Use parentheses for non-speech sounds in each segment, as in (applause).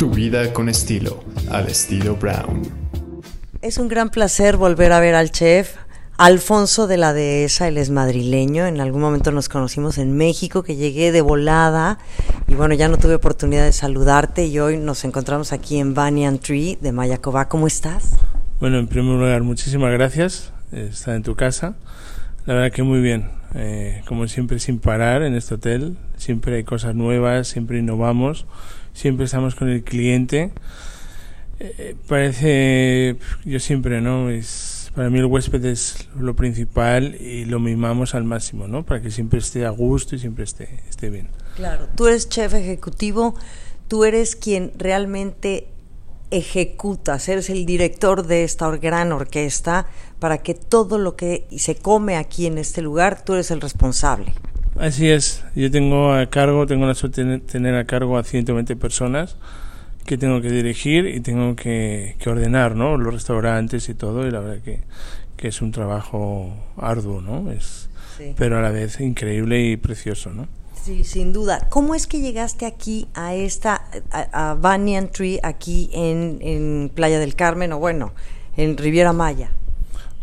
Tu vida con estilo, al estilo Brown. Es un gran placer volver a ver al chef. Alfonso de la Dehesa, él es madrileño, en algún momento nos conocimos en México, que llegué de volada y bueno, ya no tuve oportunidad de saludarte y hoy nos encontramos aquí en Banyan Tree de Mayacobá. ¿Cómo estás? Bueno, en primer lugar, muchísimas gracias. Está en tu casa. La verdad que muy bien. Eh, como siempre, sin parar en este hotel. Siempre hay cosas nuevas, siempre innovamos, siempre estamos con el cliente. Eh, parece, yo siempre, ¿no? Es, para mí el huésped es lo principal y lo mimamos al máximo, ¿no? Para que siempre esté a gusto y siempre esté, esté bien. Claro, tú eres chef ejecutivo, tú eres quien realmente ejecutas, eres el director de esta gran orquesta para que todo lo que se come aquí en este lugar, tú eres el responsable. Así es, yo tengo a cargo, tengo la suerte de tener a cargo a 120 personas que tengo que dirigir y tengo que, ordenar, ¿no? Los restaurantes y todo, y la verdad que, que es un trabajo arduo, ¿no? Es, Pero a la vez increíble y precioso, ¿no? Sí, sin duda. ¿Cómo es que llegaste aquí a esta, a, Banyan Tree, aquí en, en, Playa del Carmen, o bueno, en Riviera Maya?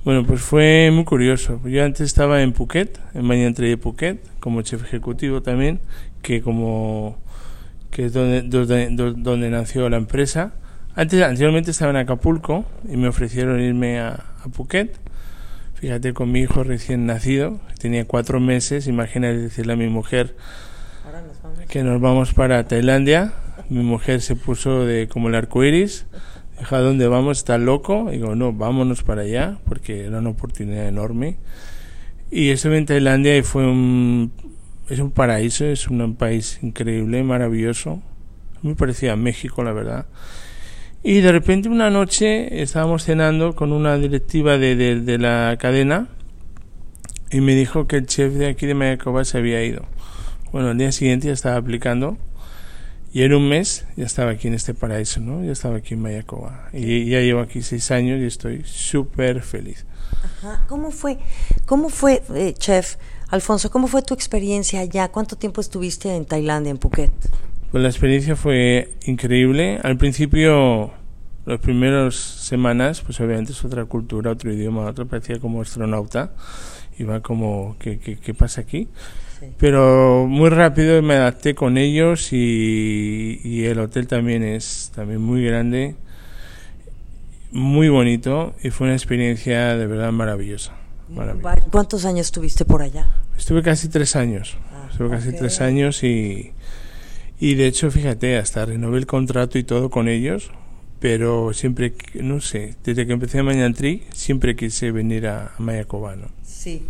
Bueno, pues fue muy curioso. Yo antes estaba en Phuket, en Banyan Tree de Phuket, como chef ejecutivo también, que como que es donde, donde, donde nació la empresa. Antes, anteriormente estaba en Acapulco y me ofrecieron irme a, a Phuket Fíjate con mi hijo recién nacido, tenía cuatro meses, imagínate decirle a mi mujer que nos vamos para Tailandia. Mi mujer se puso de como el arco iris, ¿a dónde vamos? ¿Está loco? Y digo, no, vámonos para allá, porque era una oportunidad enorme. Y estuve en Tailandia fue un, es un paraíso, es un país increíble, maravilloso. Me parecía México, la verdad. Y de repente una noche estábamos cenando con una directiva de, de, la cadena y me dijo que el chef de aquí de Mayacoba se había ido. Bueno, al día siguiente ya estaba aplicando y en un mes ya estaba aquí en este paraíso, ¿no? Ya estaba aquí en Mayacoba. Y ya llevo aquí seis años y estoy súper feliz. Ajá. ¿Cómo fue, cómo fue eh, chef Alfonso, cómo fue tu experiencia allá? ¿Cuánto tiempo estuviste en Tailandia, en Phuket? Pues la experiencia fue increíble. Al principio, las primeras semanas, pues obviamente es otra cultura, otro idioma, otro parecía como astronauta. Iba como, ¿qué, qué, pasa aquí? Pero muy rápido me adapté con ellos y, y el hotel también es también muy grande, muy bonito y fue una experiencia de verdad maravillosa. ¿Cuántos años estuviste por allá? Estuve casi tres años. Ah, Estuve casi tres años y y de hecho, fíjate, hasta renové el contrato y todo con ellos, pero siempre, no sé, desde que empecé a Mañantri, siempre quise venir a, Mayacobano. Sí.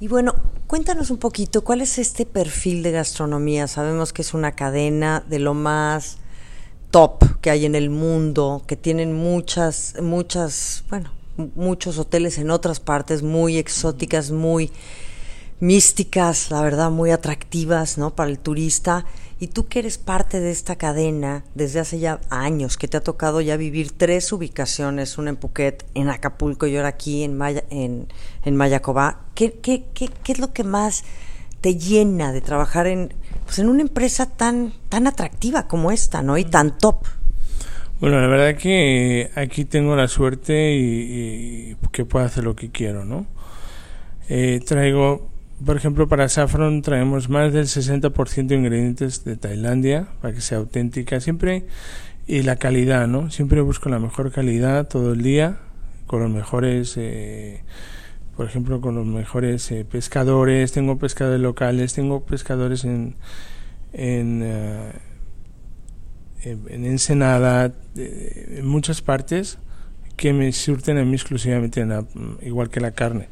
Y bueno, cuéntanos un poquito, ¿cuál es este perfil de gastronomía? Sabemos que es una cadena de lo más top que hay en el mundo, que tienen muchas, muchas, bueno, muchos hoteles en otras partes muy exóticas, muy místicas, la verdad, muy atractivas, ¿no? Para el turista. Y tú que eres parte de esta cadena desde hace ya años, que te ha tocado ya vivir tres ubicaciones, una en Phuket, en Acapulco y ahora aquí en, Maya, en, en Mayacobá, ¿qué, qué, qué, qué es lo que más te llena de trabajar en, pues en una empresa tan, tan atractiva como esta, ¿no? Y tan top. Bueno, la verdad que aquí tengo la suerte y, que puedo hacer lo que quiero, ¿no? Eh, traigo por ejemplo, para Saffron traemos más del 60% de ingredientes de Tailandia para que sea auténtica siempre y la calidad, ¿no? Siempre busco la mejor calidad todo el día con los mejores, eh, por ejemplo, con los mejores eh, pescadores. Tengo pescadores locales, tengo pescadores en en, eh, en Ensenada, en muchas partes que me surten a mí exclusivamente, igual que la carne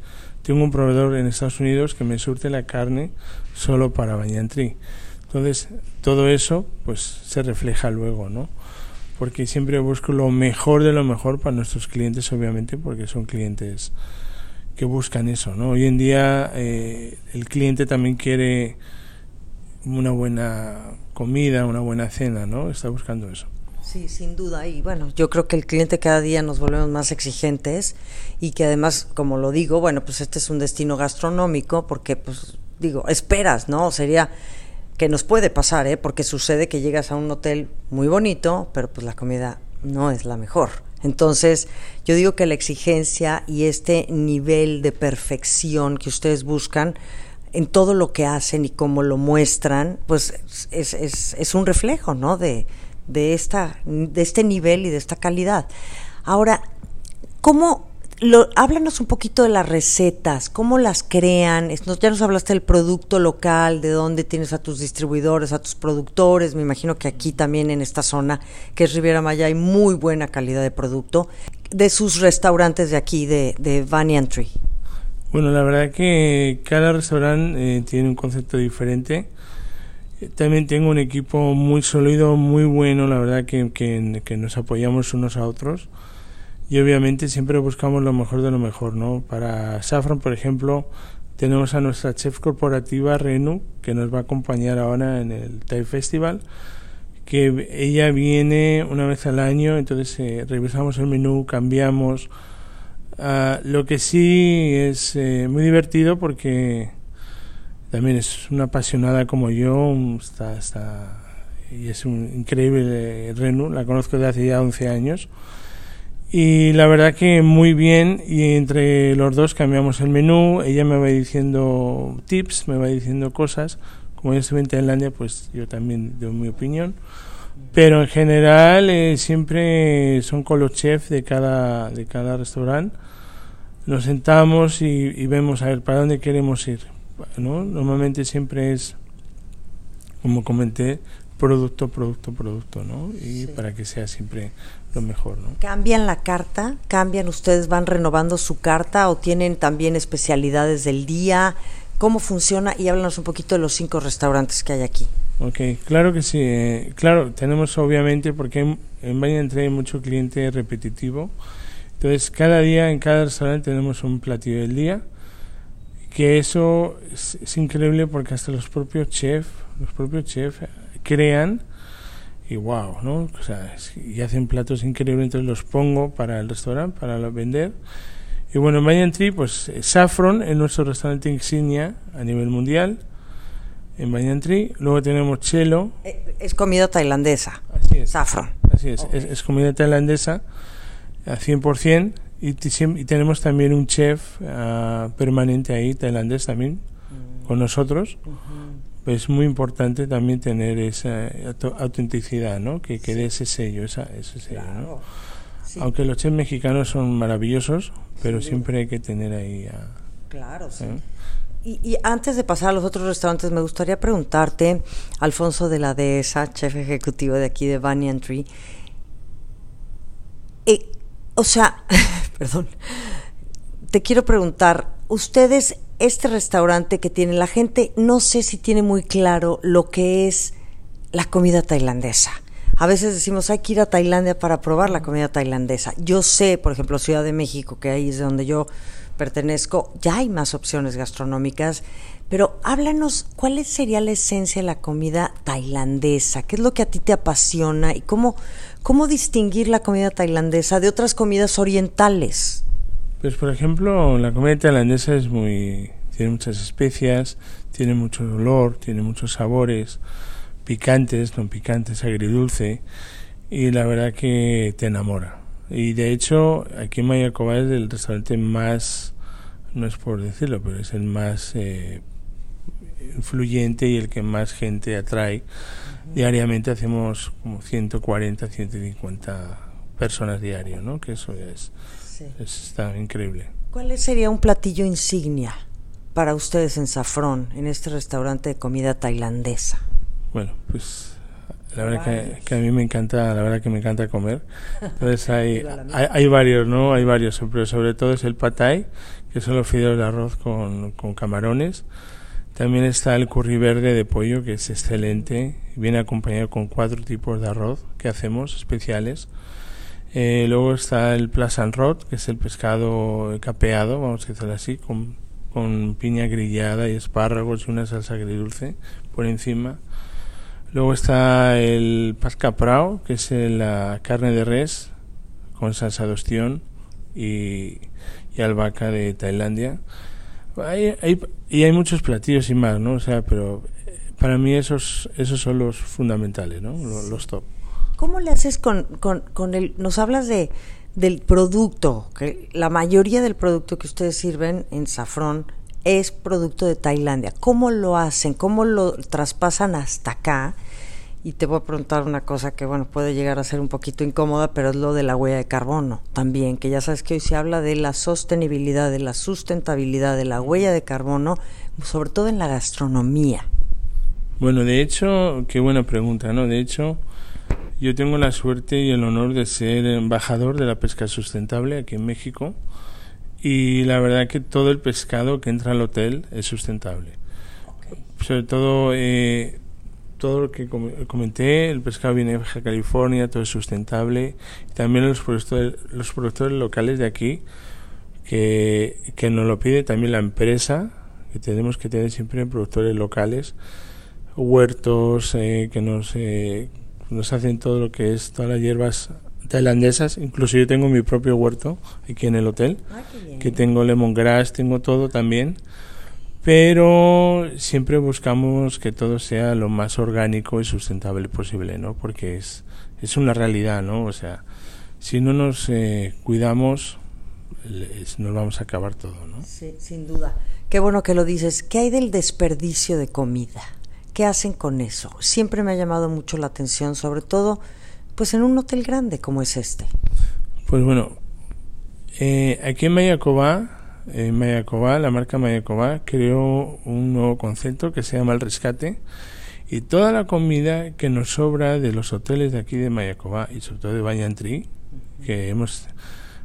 tengo un proveedor en Estados Unidos que me surte la carne solo para Bañantri. Entonces, todo eso pues se refleja luego, ¿no? Porque siempre busco lo mejor de lo mejor para nuestros clientes, obviamente, porque son clientes que buscan eso, ¿no? Hoy en día eh, el cliente también quiere una buena comida, una buena cena, ¿no? Está buscando eso. Sí, sin duda. Y bueno, yo creo que el cliente cada día nos volvemos más exigentes y que además, como lo digo, bueno, pues este es un destino gastronómico porque, pues digo, esperas, ¿no? Sería que nos puede pasar, ¿eh? porque sucede que llegas a un hotel muy bonito, pero pues la comida no es la mejor. Entonces, yo digo que la exigencia y este nivel de perfección que ustedes buscan en todo lo que hacen y cómo lo muestran, pues es, es, es un reflejo, ¿no? De, de, esta, de este nivel y de esta calidad. Ahora, ¿cómo lo, háblanos un poquito de las recetas, cómo las crean. Ya nos hablaste del producto local, de dónde tienes a tus distribuidores, a tus productores. Me imagino que aquí también en esta zona, que es Riviera Maya, hay muy buena calidad de producto. De sus restaurantes de aquí, de, de Banyan Tree. Bueno, la verdad que cada restaurante eh, tiene un concepto diferente. También tengo un equipo muy sólido, muy bueno, la verdad que, que, que nos apoyamos unos a otros y obviamente siempre buscamos lo mejor de lo mejor, ¿no? Para Saffron, por ejemplo, tenemos a nuestra chef corporativa Renu, que nos va a acompañar ahora en el Thai Festival, que ella viene una vez al año, entonces eh, revisamos el menú, cambiamos. Uh, lo que sí es eh, muy divertido porque también es una apasionada como yo, está, está, y es un increíble Renu, la conozco desde hace ya 11 años. Y la verdad que muy bien y entre los dos cambiamos el menú, ella me va diciendo tips, me va diciendo cosas, como yo estuve en Tailandia pues yo también doy mi opinión, pero en general eh, siempre son con los chefs de cada, de cada restaurante, nos sentamos y, y, vemos a ver para dónde queremos ir, ¿no? Normalmente siempre es, como comenté, producto, producto, producto, ¿no? Y sí. para que sea siempre lo mejor, ¿no? ¿Cambian la carta? ¿Cambian ustedes, van renovando su carta o tienen también especialidades del día? ¿Cómo funciona? Y háblanos un poquito de los cinco restaurantes que hay aquí. Ok, claro que sí. Eh, claro, tenemos obviamente, porque en, en Valle Entre hay mucho cliente repetitivo. Entonces, cada día en cada restaurante tenemos un platillo del día. Que eso es, es increíble porque hasta los propios chefs, los propios chefs crean y wow, ¿no? O sea, y hacen platos increíbles, entonces los pongo para el restaurante, para vender. Y bueno, en Banyan Tree, pues Saffron es nuestro restaurante insignia a nivel mundial, en Banyan Tree. Luego tenemos Chelo. Es comida tailandesa. Así es. Saffron. Así es, okay. es, es, comida tailandesa a 100%. Y, y tenemos también un chef uh, permanente ahí, tailandés también, mm. con nosotros. Uh -huh. Es muy importante también tener esa autenticidad, ¿no? Que quede sí. ese sello, esa, ese sello, claro. ¿no? Sí. Aunque los chefs mexicanos son maravillosos, pero sí. siempre hay que tener ahí a... Claro, sí. ¿eh? Y, y, antes de pasar a los otros restaurantes, me gustaría preguntarte, Alfonso de la Dehesa, chef ejecutivo de aquí de Banyan Tree, eh, o sea, (laughs) perdón, te quiero preguntar, ustedes, este restaurante que tiene la gente, no sé si tiene muy claro lo que es la comida tailandesa. A veces decimos, hay que ir a Tailandia para probar la comida tailandesa. Yo sé, por ejemplo, Ciudad de México, que ahí es de donde yo pertenezco, ya hay más opciones gastronómicas, pero háblanos, ¿cuál sería la esencia de la comida tailandesa? ¿Qué es lo que a ti te apasiona y cómo, cómo distinguir la comida tailandesa de otras comidas orientales? Pues por ejemplo, la comida tailandesa es muy tiene muchas especias, tiene mucho olor, tiene muchos sabores picantes, no picantes, agridulce y la verdad que te enamora. Y de hecho, aquí en Mayacoba es el restaurante más, no es por decirlo, pero es el más eh, influyente y el que más gente atrae. Diariamente hacemos como 140, 150 personas diario, ¿no? Que eso es, sí. es está increíble. ¿Cuál sería un platillo insignia para ustedes en Safrón, en este restaurante de comida tailandesa? Bueno, pues la verdad que, que, a mí me encanta, la verdad que me encanta comer. Entonces (laughs) hay, hay, hay, varios, ¿no? Hay varios, pero sobre todo es el patay, que son los fideos de arroz con, con camarones. También está el curry verde de pollo, que es excelente. Viene acompañado con cuatro tipos de arroz que hacemos especiales. Eh, luego está el plasan rot, que es el pescado capeado, vamos a decirlo así, con, con piña grillada y espárragos y una salsa agridulce por encima. Luego está el pascaprao, que es la carne de res con salsa de ostión y, y albahaca de Tailandia. Hay, hay, y hay muchos platillos y más, ¿no? O sea, pero para mí esos, esos son los fundamentales, ¿no? Los, los top. ¿Cómo le haces con, con, con el... Nos hablas de del producto, que la mayoría del producto que ustedes sirven en Safrón es producto de Tailandia. ¿Cómo lo hacen? ¿Cómo lo traspasan hasta acá? Y te voy a preguntar una cosa que, bueno, puede llegar a ser un poquito incómoda, pero es lo de la huella de carbono también, que ya sabes que hoy se habla de la sostenibilidad, de la sustentabilidad de la huella de carbono, sobre todo en la gastronomía. Bueno, de hecho, qué buena pregunta, ¿no? De hecho, yo tengo la suerte y el honor de ser embajador de la pesca sustentable aquí en México y la verdad que todo el pescado que entra al hotel es sustentable. Sobre todo eh, todo lo que comenté, el pescado viene de Baja California, todo es sustentable. También los productores, los productores locales de aquí que, que nos lo pide también la empresa, que tenemos que tener siempre productores locales, huertos eh, que nos eh, nos hacen todo lo que es todas las hierbas tailandesas, incluso yo tengo mi propio huerto aquí en el hotel, ah, que tengo lemongrass, tengo todo también, pero siempre buscamos que todo sea lo más orgánico y sustentable posible, ¿no? Porque es, es una realidad, ¿no? O sea, si no nos eh, cuidamos, nos vamos a acabar todo, ¿no? Sí, sin duda. Qué bueno que lo dices. ¿Qué hay del desperdicio de comida? ¿Qué hacen con eso? Siempre me ha llamado mucho la atención, sobre todo pues en un hotel grande como es este. Pues bueno, eh, aquí en Mayacobá, en Mayacobá, la marca Mayacobá creó un nuevo concepto que se llama el rescate y toda la comida que nos sobra de los hoteles de aquí de Mayacobá y sobre todo de Bayantri, que hemos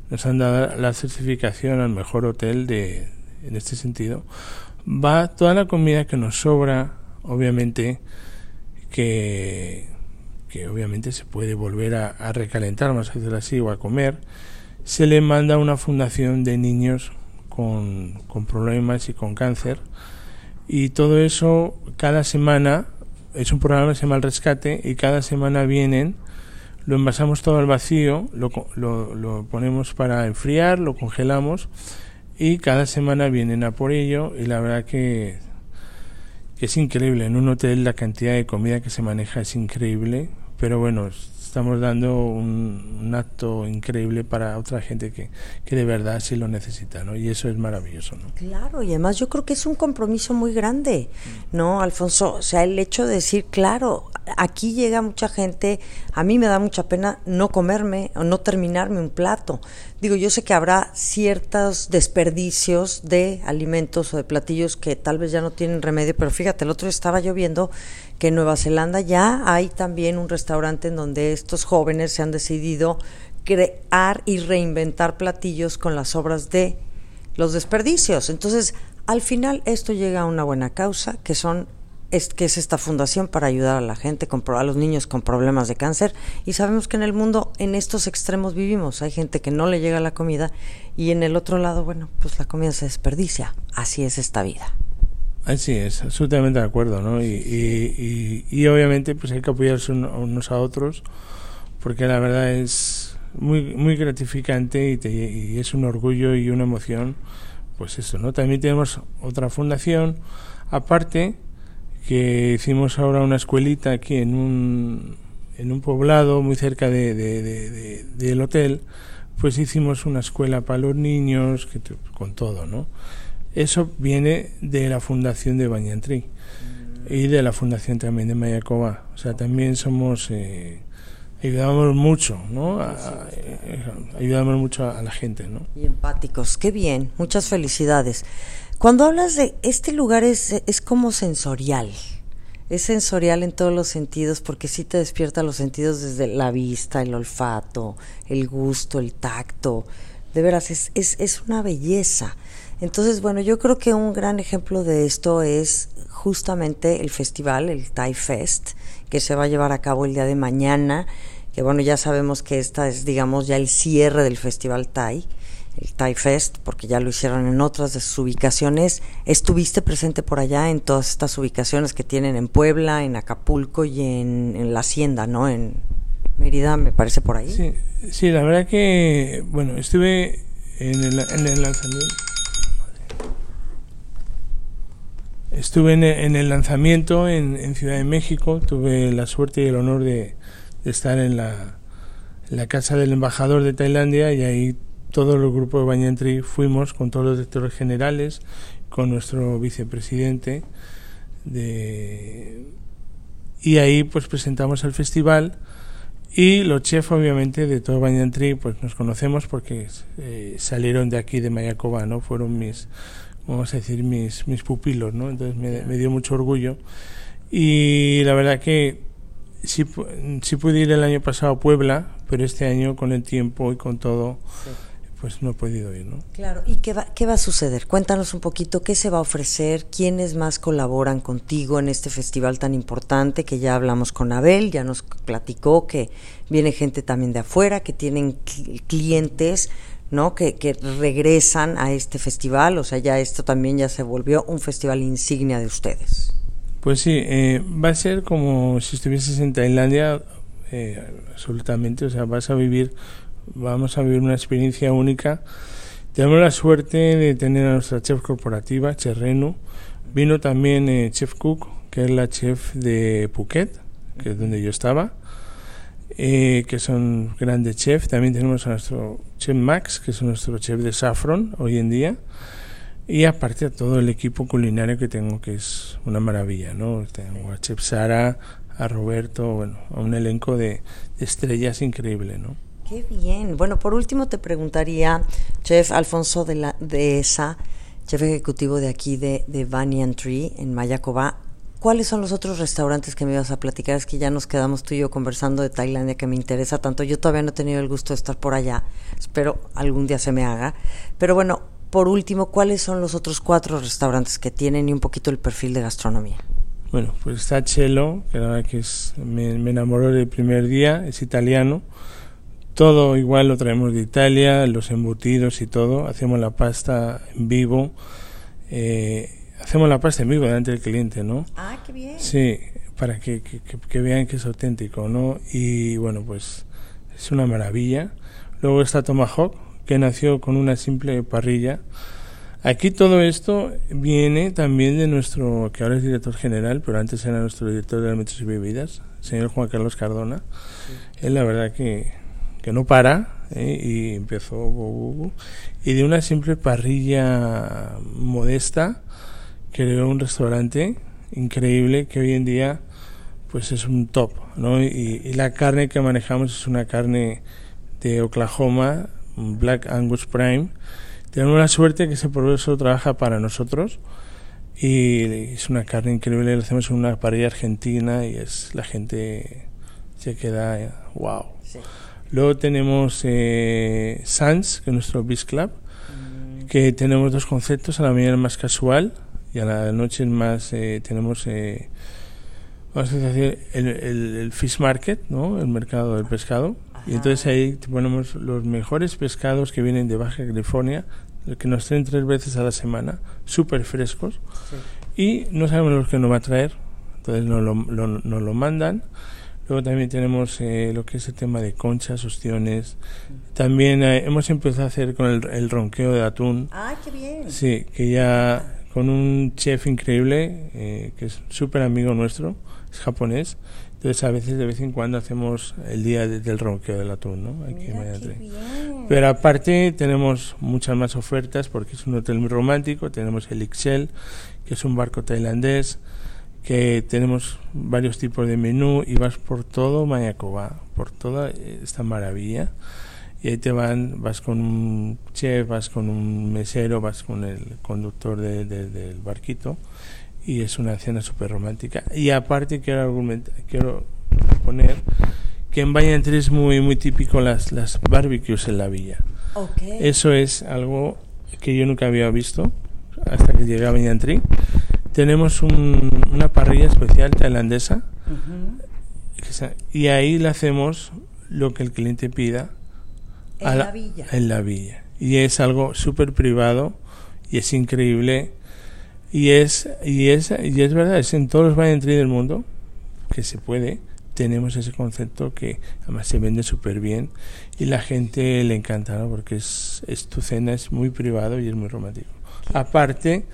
nos han dado la certificación al mejor hotel de en este sentido, va toda la comida que nos sobra obviamente que, que obviamente se puede volver a, recalentar, más decirlo así, o a comer, se le manda a una fundación de niños con, problemas y con cáncer. Y todo eso cada semana, es un programa que se llama El Rescate, y cada semana vienen, lo envasamos todo al vacío, lo, lo, lo ponemos para enfriar, lo congelamos, y cada semana vienen a por ello, y la verdad que es increíble. En un hotel la cantidad de comida que se maneja es increíble, pero bueno, estamos dando un, acto increíble para otra gente que, que, de verdad sí lo necesita, ¿no? Y eso es maravilloso, ¿no? Claro, y además yo creo que es un compromiso muy grande, ¿no, Alfonso? O sea, el hecho de decir, claro, aquí llega mucha gente, a mí me da mucha pena no comerme o no terminarme un plato. Digo, yo sé que habrá ciertos desperdicios de alimentos o de platillos que tal vez ya no tienen remedio, pero fíjate, el otro estaba yo viendo que en Nueva Zelanda ya hay también un restaurante en donde estos jóvenes se han decidido crear y reinventar platillos con las obras de los desperdicios. Entonces, al final esto llega a una buena causa, que son es que es esta fundación para ayudar a la gente, con, a los niños con problemas de cáncer. Y sabemos que en el mundo en estos extremos vivimos. Hay gente que no le llega la comida y en el otro lado, bueno, pues la comida se desperdicia. Así es esta vida. Así es, absolutamente de acuerdo, ¿no? Y, y, y, obviamente pues hay que apoyarse unos a otros porque la verdad es muy muy gratificante y, y es un orgullo y una emoción pues eso, ¿no? También tenemos otra fundación aparte que hicimos ahora una escuelita aquí en un, en un poblado muy cerca de, de, del hotel, pues hicimos una escuela para los niños, que, con todo, ¿no? Eso viene de la fundación de Bañantri y de la fundación también de Mayacoba. O sea, también somos... Eh, ayudamos mucho, ¿no? Eh, ayudamos mucho a, la gente, ¿no? Y empáticos, qué bien, muchas felicidades. Cuando hablas de este lugar es, es como sensorial, es sensorial en todos los sentidos porque sí te despierta los sentidos desde la vista, el olfato, el gusto, el tacto. De veras, es, es, es una belleza. Entonces, bueno, yo creo que un gran ejemplo de esto es justamente el festival, el Thai Fest, que se va a llevar a cabo el día de mañana, que bueno, ya sabemos que esta es, digamos, ya el cierre del Festival Thai el Thai Fest, porque ya lo hicieron en otras de sus ubicaciones. ¿Estuviste presente por allá en todas estas ubicaciones que tienen en Puebla, en Acapulco y en, la Hacienda, ¿no? En Mérida, me parece por ahí. Sí, sí la verdad que, bueno, estuve en el, en el lanzamiento. Estuve en, en el lanzamiento en, en, Ciudad de México, tuve la suerte y el honor de, de estar en la, en la, casa del embajador de Tailandia y ahí todo el grupo de Banyan Tree fuimos con todos los directores generales, con nuestro vicepresidente de, y ahí pues presentamos el festival y los chefs obviamente de todo Banyan Tree pues nos conocemos porque eh, salieron de aquí de Mayacoba, ¿no? Fueron mis vamos a decir, mis, mis pupilos, ¿no? Entonces me, me dio mucho orgullo. Y la verdad que sí, sí pude ir el año pasado a Puebla, pero este año con el tiempo y con todo. Pues no he podido ir, ¿no? Claro, ¿y qué va, qué va a suceder? Cuéntanos un poquito qué se va a ofrecer, quiénes más colaboran contigo en este festival tan importante que ya hablamos con Abel, ya nos platicó que viene gente también de afuera, que tienen clientes ¿no? Que, que, regresan a este festival, o sea, ya esto también ya se volvió un festival insignia de ustedes. Pues sí, eh, va a ser como si estuvieses en Tailandia, eh, absolutamente, o sea, vas a vivir, vamos a vivir una experiencia única. Tenemos la suerte de tener a nuestra chef corporativa, Cherrenu, vino también eh, Chef Cook, que es la chef de Phuket, que es donde yo estaba, eh, que son grandes chefs. También tenemos a nuestro chef Max, que es nuestro chef de Saffron hoy en día. Y aparte a todo el equipo culinario que tengo, que es una maravilla, ¿no? Tengo a Chef Sara, a Roberto, bueno, a un elenco de, de estrellas increíble, ¿no? Qué bien. Bueno, por último te preguntaría, Chef Alfonso de, la, de esa, chef ejecutivo de aquí de, de Banyan Tree, en Mayacoba, ¿Cuáles son los otros restaurantes que me ibas a platicar? Es que ya nos quedamos tú y yo conversando de Tailandia, que me interesa tanto. Yo todavía no he tenido el gusto de estar por allá. Espero algún día se me haga. Pero bueno, por último, ¿cuáles son los otros cuatro restaurantes que tienen y un poquito el perfil de gastronomía? Bueno, pues está Chelo, que la verdad que es, me, me enamoró del primer día, es italiano. Todo igual lo traemos de Italia, los embutidos y todo. Hacemos la pasta en vivo. Eh, hacemos la pasta en vivo delante del cliente, ¿no? Ah, qué bien. Sí, para que, que, que, vean que es auténtico, ¿no? Y bueno, pues es una maravilla. Luego está Tomahawk, que nació con una simple parrilla. Aquí todo esto viene también de nuestro, que ahora es director general, pero antes era nuestro director de alimentos y bebidas, señor Juan Carlos Cardona. Sí. Él la verdad que, que no para ¿eh? y empezó y de una simple parrilla modesta creó un restaurante increíble que hoy en día pues es un top, ¿no? Y, la carne que manejamos es una carne de Oklahoma, Black Angus Prime. Tenemos la suerte que ese proceso trabaja para nosotros y es una carne increíble. Lo hacemos en una parrilla argentina y es la gente se queda wow. Sí. Luego tenemos eh, Sans, que es nuestro Beach Club, mm. que tenemos dos conceptos, a la mañana más casual y a la noche más eh, tenemos eh, vamos a decir el, el, el, fish market no el mercado del pescado Ajá. y entonces ahí ponemos los mejores pescados que vienen de Baja California que nos traen tres veces a la semana súper frescos sí. y no sabemos los que nos va a traer entonces nos lo, lo, nos lo mandan Luego también tenemos eh, lo que es el tema de conchas, ostiones. También eh, hemos empezado a hacer con el, el, ronqueo de atún. ¡Ah, qué bien! Sí, que ya con un chef increíble, eh, que es súper amigo nuestro, es japonés. Entonces a veces de vez en cuando hacemos el día de, del ronqueo del atún, ¿no? Aquí Mira, en Pero aparte tenemos muchas más ofertas porque es un hotel muy romántico. Tenemos el Ixchel, que es un barco tailandés, que tenemos varios tipos de menú y vas por todo Mayacoba, por toda esta maravilla y ahí te van, vas con un chef, vas con un mesero, vas con el conductor de, de, del barquito y es una cena súper romántica. Y aparte quiero, argumentar, quiero poner que en Valladolid es muy, muy típico las, las barbecues en la villa. Okay. Eso es algo que yo nunca había visto hasta que llegué a Valladolid. Tenemos un, una parrilla especial tailandesa uh -huh. y ahí le hacemos lo que el cliente pida en la, la, villa. En la villa. Y es algo súper privado y es increíble. Y es, y es, y es verdad, es en todos los baños del mundo que se puede. Tenemos ese concepto que además se vende súper bien y la gente le encanta ¿no? porque es, es tu cena, es muy privado y es muy romántico. Aparte,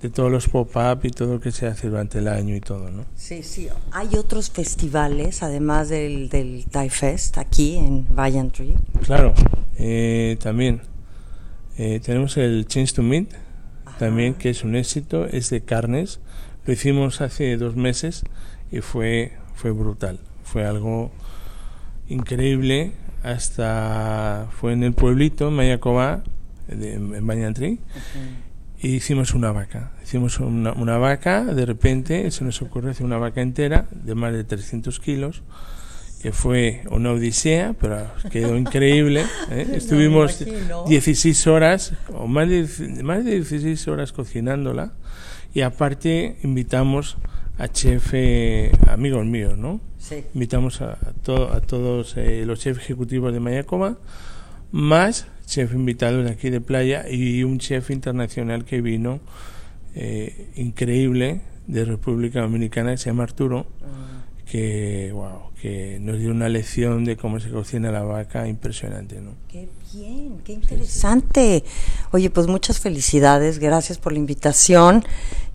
de todos los pop-up y todo lo que se hace durante el año y todo, ¿no? Sí, sí. Hay otros festivales, además del, del Thai Fest, aquí en Valiant Tree. Claro, eh, también. Eh, tenemos el Change to Meet, también, que es un éxito, es de carnes. Lo hicimos hace dos meses y fue, fue brutal. Fue algo increíble. Hasta fue en el pueblito, Mayacobá, en Bañantri, y hicimos una vaca. Hicimos una, una, vaca, de repente se nos ocurrió hacer una vaca entera de más de 300 kilos, que fue una odisea, pero quedó increíble. ¿eh? (laughs) Estuvimos 16 horas, o más de, más de 16 horas cocinándola, y aparte invitamos a chef eh, amigos míos, ¿no? Sí. Invitamos a, to, a todos eh, los chefs ejecutivos de Mayacoma, más chef invitados de aquí de playa y un chef internacional que vino eh, increíble de República Dominicana, se llama Arturo, Ah. que wow, que nos dio una lección de cómo se cocina la vaca impresionante, ¿no? Qué bien, qué interesante. Oye, pues muchas felicidades, gracias por la invitación.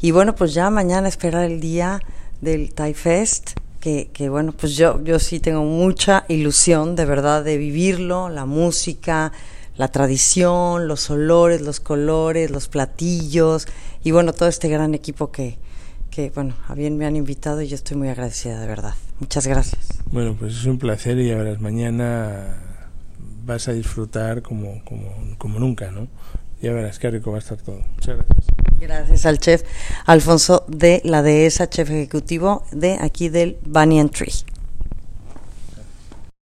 Y bueno, pues ya mañana esperar el día del Thai Fest, que, que bueno, pues yo, yo sí tengo mucha ilusión de verdad de vivirlo, la música, la tradición, los olores, los colores, los platillos y bueno, todo este gran equipo que, que bueno, a bien me han invitado y yo estoy muy agradecida de verdad. Muchas gracias. Bueno, pues es un placer y ya verás, mañana vas a disfrutar como, como, como nunca, ¿no? Ya verás qué rico va a estar todo. Muchas gracias. Gracias al chef Alfonso de la Dehesa, chef ejecutivo de aquí del Banyan Tree.